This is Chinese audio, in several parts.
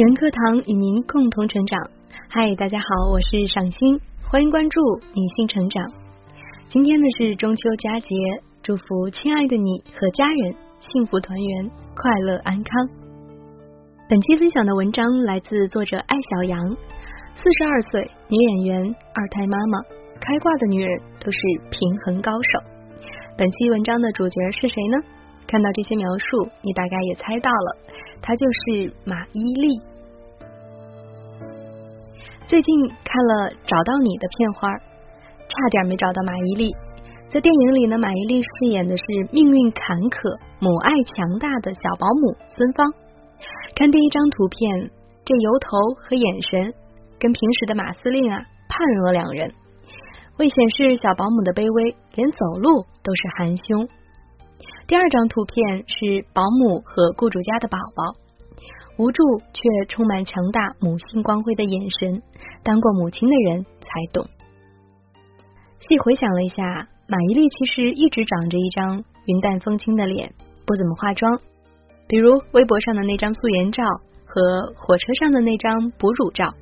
人课堂与您共同成长。嗨，大家好，我是赏心，欢迎关注女性成长。今天呢是中秋佳节，祝福亲爱的你和家人幸福团圆，快乐安康。本期分享的文章来自作者艾小阳，四十二岁女演员，二胎妈妈，开挂的女人都是平衡高手。本期文章的主角是谁呢？看到这些描述，你大概也猜到了，她就是马伊琍。最近看了《找到你》的片花，差点没找到马伊琍。在电影里呢，马伊琍饰演的是命运坎坷、母爱强大的小保姆孙芳。看第一张图片，这油头和眼神跟平时的马司令啊判若两人。为显示小保姆的卑微，连走路都是含胸。第二张图片是保姆和雇主家的宝宝，无助却充满强大母性光辉的眼神，当过母亲的人才懂。细回想了一下，马伊琍其实一直长着一张云淡风轻的脸，不怎么化妆。比如微博上的那张素颜照和火车上的那张哺乳照。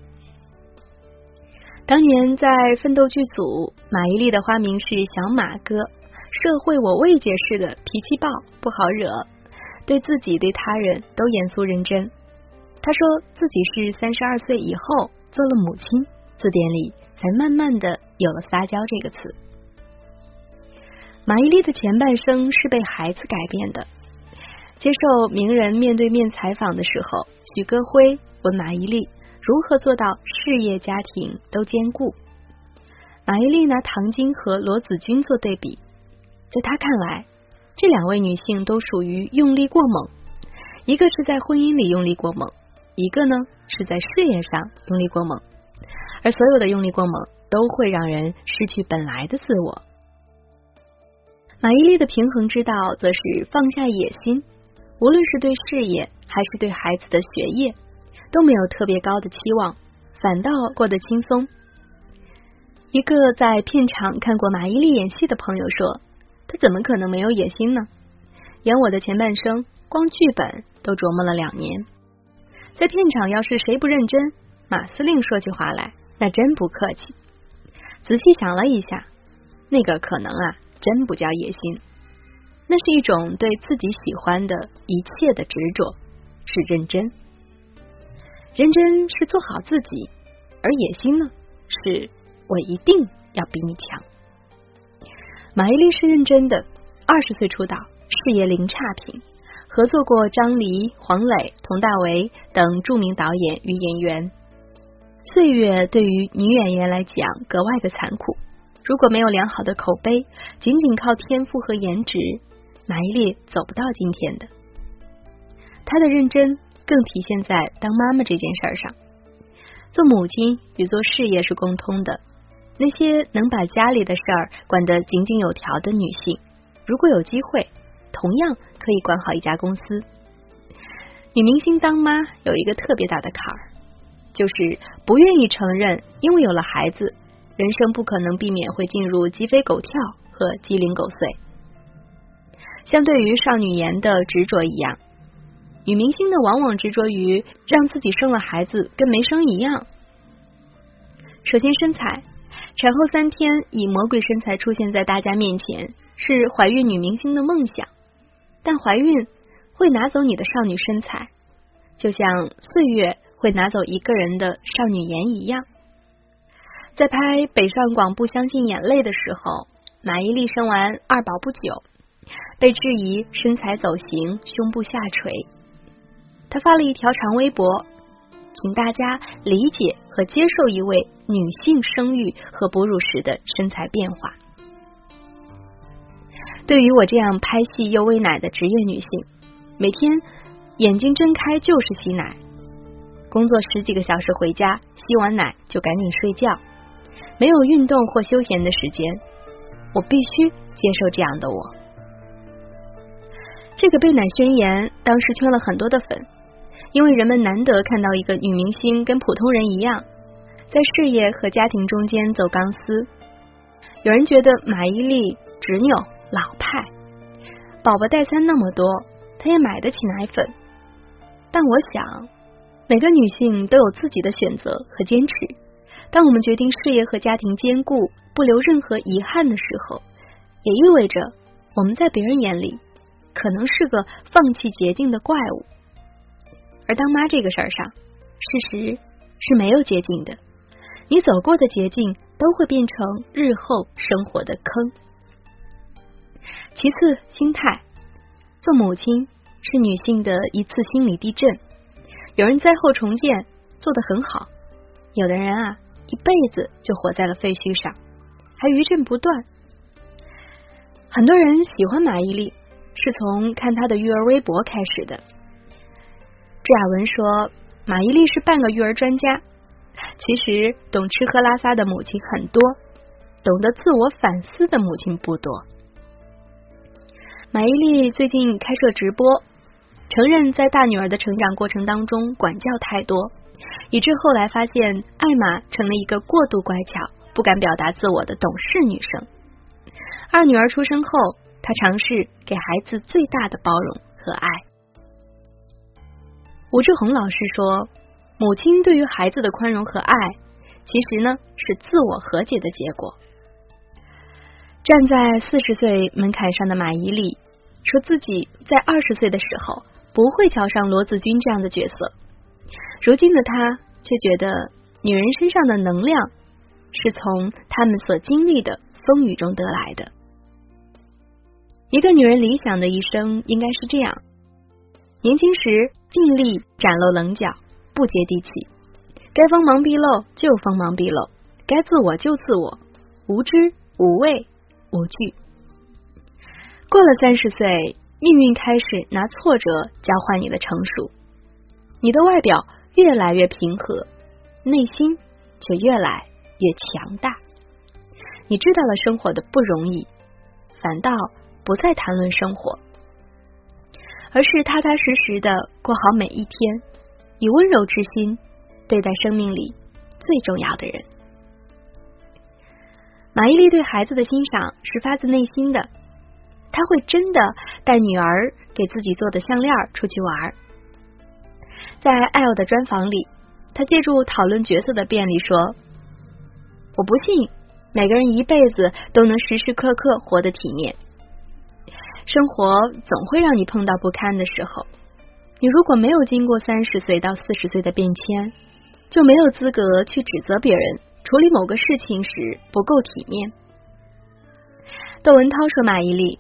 当年在奋斗剧组，马伊琍的花名是小马哥。社会我未解释的脾气暴不好惹，对自己对他人都严肃认真。他说自己是三十二岁以后做了母亲，字典里才慢慢的有了撒娇这个词。马伊琍的前半生是被孩子改变的。接受名人面对面采访的时候，许戈辉问马伊琍如何做到事业家庭都兼顾。马伊琍拿唐晶和罗子君做对比。在他看来，这两位女性都属于用力过猛，一个是在婚姻里用力过猛，一个呢是在事业上用力过猛。而所有的用力过猛，都会让人失去本来的自我。马伊琍的平衡之道，则是放下野心，无论是对事业还是对孩子的学业，都没有特别高的期望，反倒过得轻松。一个在片场看过马伊琍演戏的朋友说。他怎么可能没有野心呢？演我的前半生，光剧本都琢磨了两年。在片场，要是谁不认真，马司令说起话来那真不客气。仔细想了一下，那个可能啊，真不叫野心，那是一种对自己喜欢的一切的执着，是认真。认真是做好自己，而野心呢，是我一定要比你强。马伊琍是认真的，二十岁出道，事业零差评，合作过张黎、黄磊、佟大为等著名导演与演员。岁月对于女演员来讲格外的残酷，如果没有良好的口碑，仅仅靠天赋和颜值，马伊琍走不到今天的。她的认真更体现在当妈妈这件事上，做母亲与做事业是共通的。那些能把家里的事儿管得井井有条的女性，如果有机会，同样可以管好一家公司。女明星当妈有一个特别大的坎儿，就是不愿意承认，因为有了孩子，人生不可能避免会进入鸡飞狗跳和鸡零狗碎。相对于少女颜的执着一样，女明星呢往往执着于让自己生了孩子跟没生一样。首先身材。产后三天以魔鬼身材出现在大家面前，是怀孕女明星的梦想。但怀孕会拿走你的少女身材，就像岁月会拿走一个人的少女颜一样。在拍《北上广不相信眼泪》的时候，马伊琍生完二宝不久，被质疑身材走形、胸部下垂，她发了一条长微博。请大家理解和接受一位女性生育和哺乳时的身材变化。对于我这样拍戏又喂奶的职业女性，每天眼睛睁开就是吸奶，工作十几个小时回家，吸完奶就赶紧睡觉，没有运动或休闲的时间，我必须接受这样的我。这个被奶宣言当时圈了很多的粉。因为人们难得看到一个女明星跟普通人一样，在事业和家庭中间走钢丝。有人觉得马伊琍执拗老派，宝宝代餐那么多，她也买得起奶粉。但我想，每个女性都有自己的选择和坚持。当我们决定事业和家庭兼顾，不留任何遗憾的时候，也意味着我们在别人眼里可能是个放弃捷径的怪物。而当妈这个事儿上，事实是没有捷径的。你走过的捷径都会变成日后生活的坑。其次，心态。做母亲是女性的一次心理地震。有人灾后重建做得很好，有的人啊一辈子就活在了废墟上，还余震不断。很多人喜欢马伊琍，是从看她的育儿微博开始的。朱亚文说，马伊琍是半个育儿专家。其实懂吃喝拉撒的母亲很多，懂得自我反思的母亲不多。马伊琍最近开设直播，承认在大女儿的成长过程当中管教太多，以致后来发现艾玛成了一个过度乖巧、不敢表达自我的懂事女生。二女儿出生后，她尝试给孩子最大的包容和爱。吴志红老师说。母亲对于孩子的宽容和爱，其实呢是自我和解的结果。站在四十岁门槛上的马伊琍，说自己在二十岁的时候不会瞧上罗子君这样的角色，如今的她却觉得女人身上的能量是从他们所经历的风雨中得来的。一个女人理想的一生应该是这样：年轻时尽力展露棱角。不接地气，该锋芒毕露就锋芒毕露，该自我就自我，无知无畏无惧。过了三十岁，命运开始拿挫折交换你的成熟，你的外表越来越平和，内心却越来越强大。你知道了生活的不容易，反倒不再谈论生活，而是踏踏实实的过好每一天。以温柔之心对待生命里最重要的人。马伊琍对孩子的欣赏是发自内心的，他会真的带女儿给自己做的项链出去玩。在艾欧的专访里，他借助讨论角色的便利说：“我不信每个人一辈子都能时时刻刻活得体面，生活总会让你碰到不堪的时候。”你如果没有经过三十岁到四十岁的变迁，就没有资格去指责别人处理某个事情时不够体面。窦文涛说：“马伊琍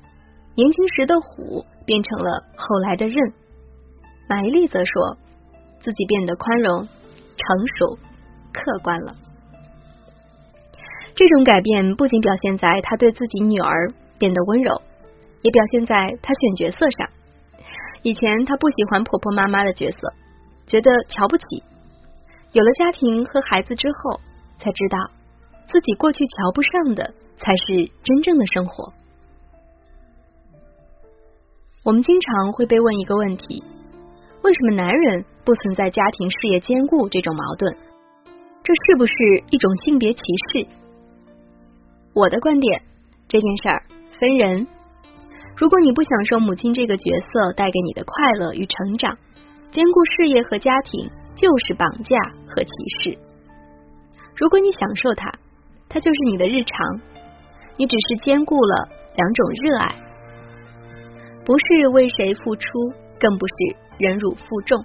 年轻时的虎变成了后来的刃。”马伊琍则说自己变得宽容、成熟、客观了。这种改变不仅表现在他对自己女儿变得温柔，也表现在他选角色上。以前她不喜欢婆婆妈妈的角色，觉得瞧不起。有了家庭和孩子之后，才知道自己过去瞧不上的才是真正的生活。我们经常会被问一个问题：为什么男人不存在家庭事业兼顾这种矛盾？这是不是一种性别歧视？我的观点，这件事儿分人。如果你不享受母亲这个角色带给你的快乐与成长，兼顾事业和家庭就是绑架和歧视。如果你享受它，它就是你的日常。你只是兼顾了两种热爱，不是为谁付出，更不是忍辱负重。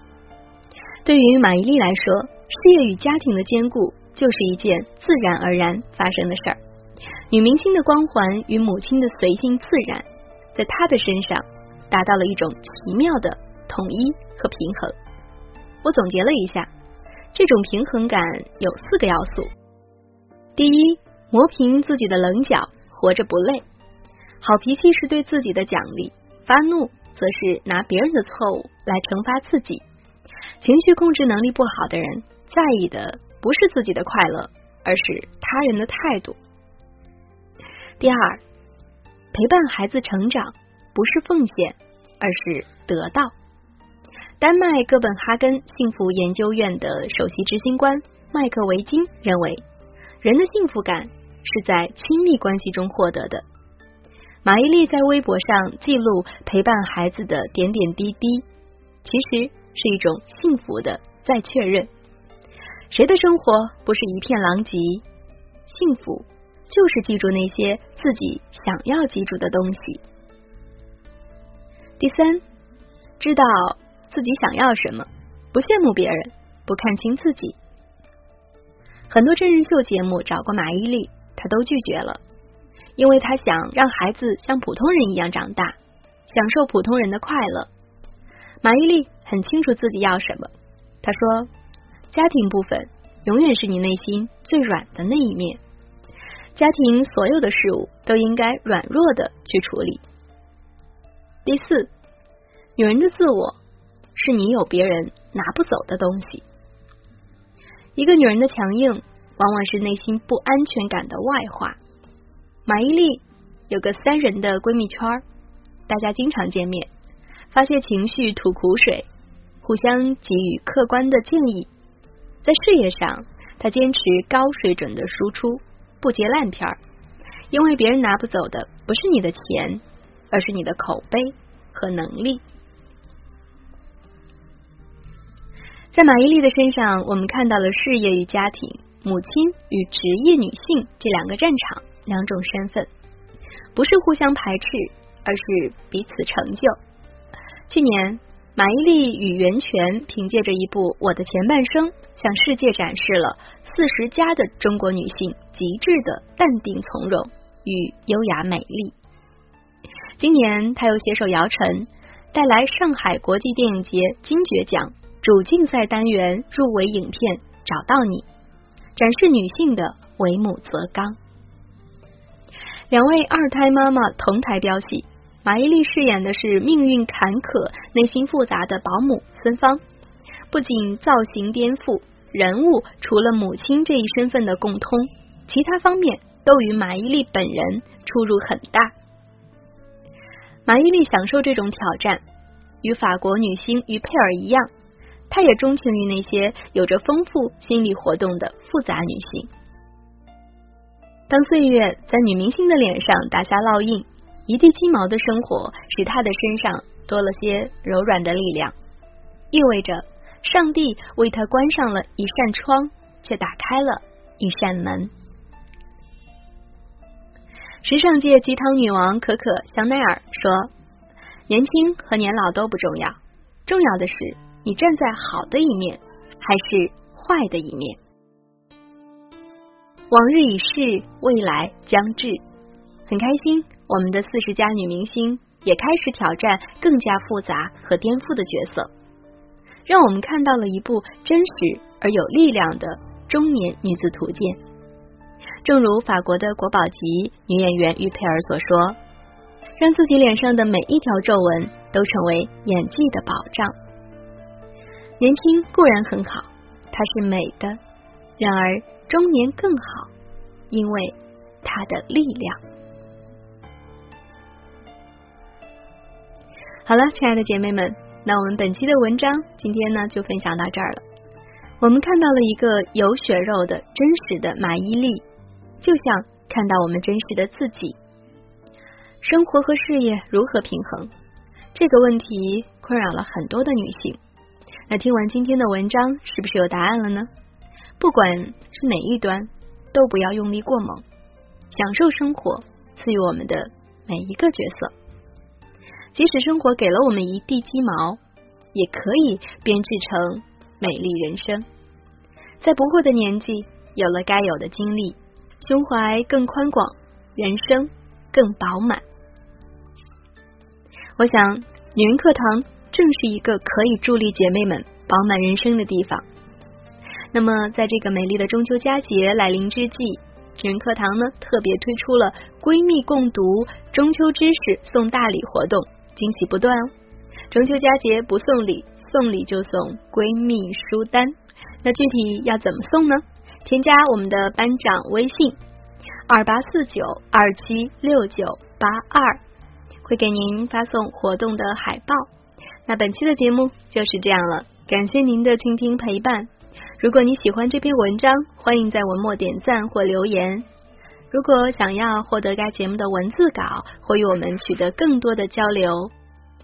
对于马伊琍来说，事业与家庭的兼顾就是一件自然而然发生的事儿。女明星的光环与母亲的随性自然。在她的身上达到了一种奇妙的统一和平衡。我总结了一下，这种平衡感有四个要素：第一，磨平自己的棱角，活着不累。好脾气是对自己的奖励，发怒则是拿别人的错误来惩罚自己。情绪控制能力不好的人，在意的不是自己的快乐，而是他人的态度。第二。陪伴孩子成长不是奉献，而是得到。丹麦哥本哈根幸福研究院的首席执行官麦克维金认为，人的幸福感是在亲密关系中获得的。马伊琍在微博上记录陪伴孩子的点点滴滴，其实是一种幸福的再确认。谁的生活不是一片狼藉？幸福就是记住那些自己想要记住的东西。第三，知道自己想要什么，不羡慕别人，不看清自己。很多真人秀节目找过马伊琍，她都拒绝了，因为她想让孩子像普通人一样长大，享受普通人的快乐。马伊琍很清楚自己要什么，她说：“家庭部分永远是你内心最软的那一面，家庭所有的事物都应该软弱的去处理。”第四，女人的自我是你有别人拿不走的东西。一个女人的强硬，往往是内心不安全感的外化。马伊琍有个三人的闺蜜圈，大家经常见面，发泄情绪、吐苦水，互相给予客观的建议。在事业上，她坚持高水准的输出，不接烂片儿，因为别人拿不走的不是你的钱。而是你的口碑和能力。在马伊琍的身上，我们看到了事业与家庭、母亲与职业女性这两个战场，两种身份，不是互相排斥，而是彼此成就。去年，马伊琍与袁泉凭借着一部《我的前半生》，向世界展示了四十加的中国女性极致的淡定从容与优雅美丽。今年，她又携手姚晨，带来上海国际电影节金爵奖主竞赛单元入围影片《找到你》，展示女性的为母则刚。两位二胎妈妈同台飙戏，马伊琍饰演的是命运坎坷、内心复杂的保姆孙芳，不仅造型颠覆，人物除了母亲这一身份的共通，其他方面都与马伊琍本人出入很大。马伊琍享受这种挑战，与法国女星于佩尔一样，他也钟情于那些有着丰富心理活动的复杂女性。当岁月在女明星的脸上打下烙印，一地鸡毛的生活使她的身上多了些柔软的力量，意味着上帝为她关上了一扇窗，却打开了一扇门。时尚界鸡汤女王可可香奈儿说：“年轻和年老都不重要，重要的是你站在好的一面还是坏的一面。往日已逝，未来将至。很开心，我们的四十加女明星也开始挑战更加复杂和颠覆的角色，让我们看到了一部真实而有力量的中年女子图鉴。”正如法国的国宝级女演员于佩尔所说：“让自己脸上的每一条皱纹都成为演技的保障。年轻固然很好，它是美的；然而中年更好，因为它的力量。”好了，亲爱的姐妹们，那我们本期的文章今天呢就分享到这儿了。我们看到了一个有血肉的真实的马伊琍。就像看到我们真实的自己，生活和事业如何平衡？这个问题困扰了很多的女性。那听完今天的文章，是不是有答案了呢？不管是哪一端，都不要用力过猛，享受生活赐予我们的每一个角色。即使生活给了我们一地鸡毛，也可以编织成美丽人生。在不惑的年纪，有了该有的经历。胸怀更宽广，人生更饱满。我想，女人课堂正是一个可以助力姐妹们饱满人生的地方。那么，在这个美丽的中秋佳节来临之际，女人课堂呢特别推出了闺蜜共读中秋知识送大礼活动，惊喜不断哦！中秋佳节不送礼，送礼就送闺蜜书单。那具体要怎么送呢？添加我们的班长微信二八四九二七六九八二，会给您发送活动的海报。那本期的节目就是这样了，感谢您的倾听陪伴。如果你喜欢这篇文章，欢迎在文末点赞或留言。如果想要获得该节目的文字稿或与我们取得更多的交流，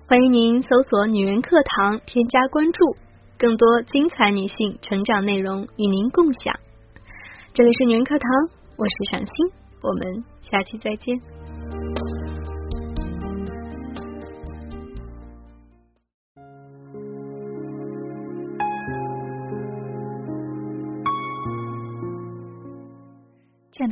欢迎您搜索“女人课堂”添加关注。更多精彩女性成长内容与您共享。这里是女人课堂，我是赏心，我们下期再见。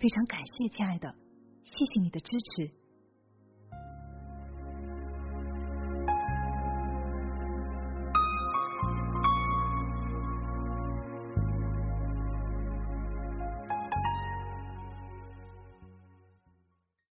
非常感谢，亲爱的，谢谢你的支持。